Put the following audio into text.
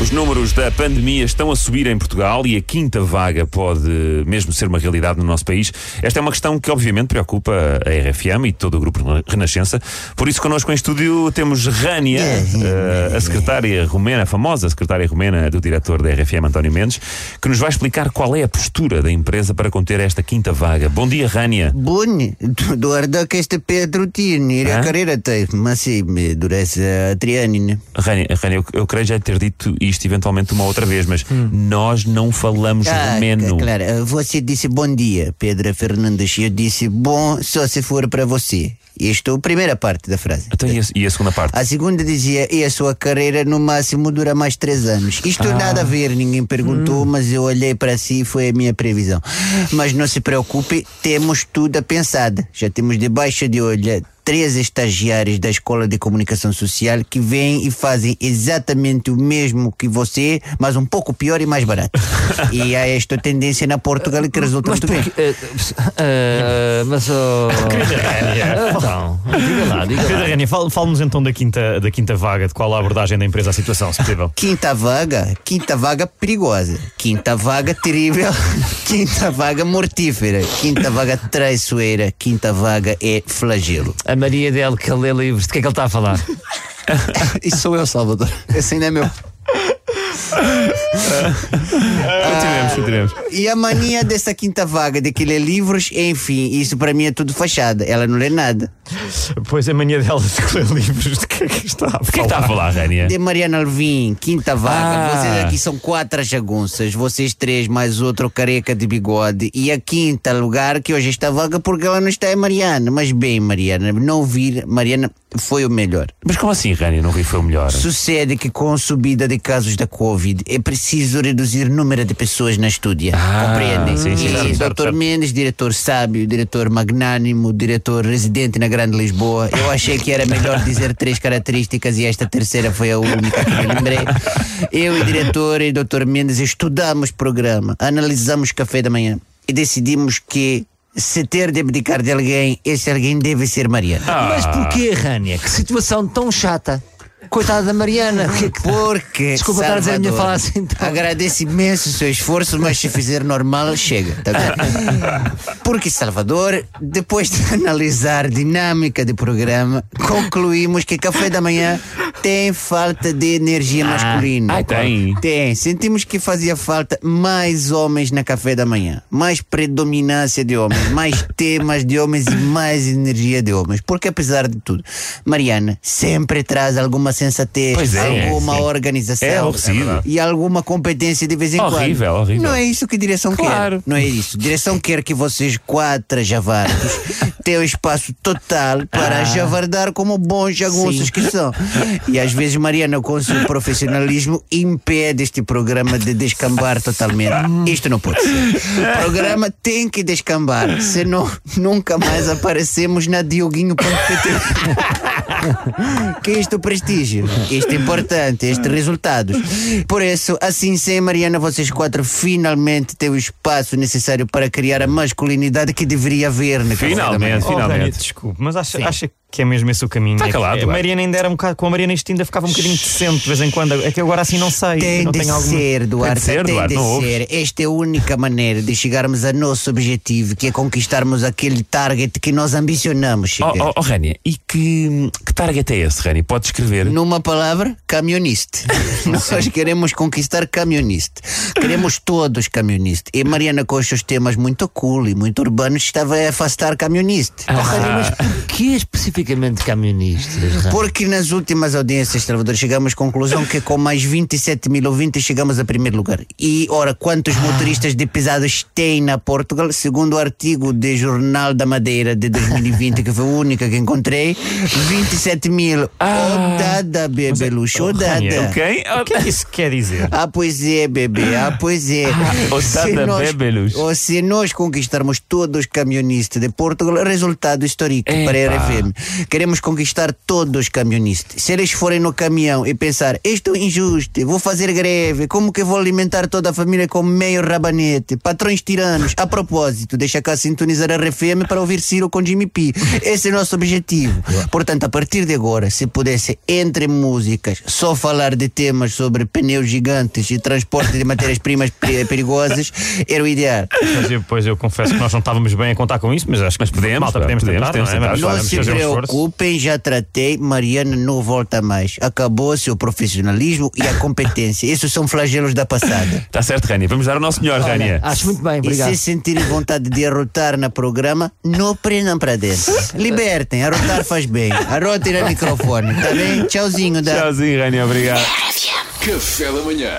Os números da pandemia estão a subir em Portugal e a quinta vaga pode mesmo ser uma realidade no nosso país. Esta é uma questão que obviamente preocupa a RFM e todo o grupo Renascença. Por isso, connosco em estúdio temos Rânia, eh, a secretária romena, a famosa secretária romena do diretor da RFM, António Mendes, que nos vai explicar qual é a postura da empresa para conter esta quinta vaga. Bom dia, Rânia. Bun, doar dacă este Pedro Tini, a carreira tem, mas sim, me durece a triânine. Rânia, Rânia, eu, eu creio já ter dito isto eventualmente uma outra vez, mas nós não falamos romeno. claro, você disse bom dia, Pedro Fernandes, e eu disse bom só se for para você. Isto é a primeira parte da frase. Então, e, a, segunda parte? A segunda dizia, e a sua carreira no máximo dura mais três anos. Isto Ah. nada a ver, ninguém perguntou, Hum. mas eu olhei para si e foi a minha previsão. Mas não se preocupe, temos tudo a pensado. Já temos debaixo de olho três estagiários da Escola de Comunicação Social que vêm e fazem exatamente o mesmo que você, mas um pouco pior e mais barato. e há esta tendência na Portugal que resulta Mas muito bem. porque. eh, eh, mas oh, Então, diga lá, diga lá. Fale- fale-nos então da quinta, da quinta vaga, de qual a abordagem da empresa à situação, se possível. Quinta vaga, quinta vaga perigosa, quinta vaga terrível, quinta vaga mortífera, quinta vaga traiçoeira, quinta vaga é flagelo. A Maria dele que lê livros, de que é que ele está a falar? Isso sou eu, Salvador. Esse ainda é meu. Continuemos, continuemos. E a mania dessa quinta vaga de que lê livros, enfim, isso para mim é tudo fachada. Ela não lê nada. Pois a mania dela de ler livros, de que é que está a falar? Que é que está a falar? De Mariana Alvim, quinta vaga. Ah. Vocês aqui são quatro jagunças, vocês três mais outro careca de bigode. E a quinta lugar que hoje está vaga porque ela não está é Mariana. Mas bem, Mariana, não vir, Mariana foi o melhor. Mas como assim, Rânia? Não vi foi o melhor. Sucede que com a subida de casos da Covid é preciso reduzir o número de pessoas na estúdia. Ah, Compreendem? sim, sim, e certo, Dr. certo. Mendes, diretor sábio, diretor magnânimo, diretor residente na Grande Lisboa. Eu achei que era melhor dizer três características e esta terceira foi a única que me lembrei. Eu e diretor e Dr. Mendes estudamos o programa, analisamos café da manhã e decidimos que se ter de abdicar de alguém, esse alguém deve ser Mariana. Mas porquê, Rânia? Que situação tão chata. Coitada da Mariana. Porque. Desculpa estar a dizer a minha fala assim tão- Agradeço imenso o seu esforço, mas se fizer normal, chega. Tá bem? Porque, Salvador, depois de analisar a dinâmica do programa, concluímos que café da manhã tem falta de energia masculina. ah, tem? Tem. Sentimos que fazia falta mais homens na café da manhã. Mais predominância de homens, mais temas de homens e mais energia de homens. Porque, apesar de tudo, Mariana sempre traz alguma sensatez, é, alguma sim. organização É e alguma competência de vez em quando. Horrível, horrível. Não é isso que a direção Claro. quer. Não é isso. A direção quer que vocês, quatro javardos, tenham espaço total para Ah. javardar como bons jagunços que são. E às vezes Mariana, com o seu profissionalismo, impede este programa de descambar totalmente. Isto não pode ser. O programa tem que descambar, senão nunca mais aparecemos na dioguinho.pt. que é isto o prestígio, isto é importante, estes resultados. Por isso, assim sem Mariana, vocês quatro finalmente têm o espaço necessário para criar a masculinidade que deveria haver na da Finalmente, Manhã. Oh, finalmente. desculpe, mas acha, acha que é mesmo esse o caminho? Está É que calado, A vai. Mariana ainda era um bocado. Com a Mariana isto ainda ficava um bocadinho decente de vez em quando. É que agora assim não sei. Tem não de tenho alguma... ser, Duarte, ser, tem Duarte, de não ouves? ser. Esta é a única maneira de chegarmos a nosso objetivo, que é conquistarmos aquele target que nós ambicionamos Oh, chegar. oh, oh, Rânia, e que, que target é esse, Rânia? Pode escrever? Numa palavra, camioniste. Nós queremos conquistar camioniste. Queremos todos camioniste. E Mariana, com os seus temas muito cool e muito urbanos, estava a afastar camioniste. Oh, Rânia, mas porquê especificamente camionistas? Porque nas últimas audiências, Salvador, chegamos à conclusão que com mais 27 mil ouvintes chegamos a primeiro lugar. E, ora, quantos motoristas de pesados tem na Portugal? Segundo o artigo de Jornal da Madeira de 2020, que foi o único que encontrei, 27 mil. Ah. Odada, bebê luxo, odada. Rania, Ok? O que é que isso quer dizer? Ah, pois é, bebê, ah, pois é. Odada, bebelus. ou se nós conquistarmos todos os camionistas de Portugal, resultado histórico Epa. para a RFM. Queremos conquistar todos os camionistas. Se eles forem no caminhão e pensar, isto é injusto, vou fazer greve, como que vou alimentar toda a família com meio rabanete? Patrões tiranos. A propósito, deixa cá sintonizar a RFM para ouvir Ciro com Jimmy P. Esse é o nosso objetivo. Portanto, a partir de agora, se pudesse, entre músicas, só falar de temas sobre pneus gigantes e transporte de matérias-primas pe- perigosas, era o ideal. Mas eu, pois eu confesso que nós não estávamos bem a contar com isso, mas acho que Mas podemos, malta, podemos, podemos, tentar, temos não é? tentar. Vamos, Não se preocupem, já tratei. Mariana não volta mais. Acabou seu profissionalismo e a competência. Esses são flagelos da passada. Está certo, Rania. Vamos dar o nosso melhor, Rania. Acho muito bem, E obrigado. se sentirem vontade de arrotar na programa, não prendam para dentro. Libertem, arrotar faz bem. Arrotem no microfone, tá bem? Tchauzinho, da. Tchauzinho, Rania. Obrigado. Café da manhã.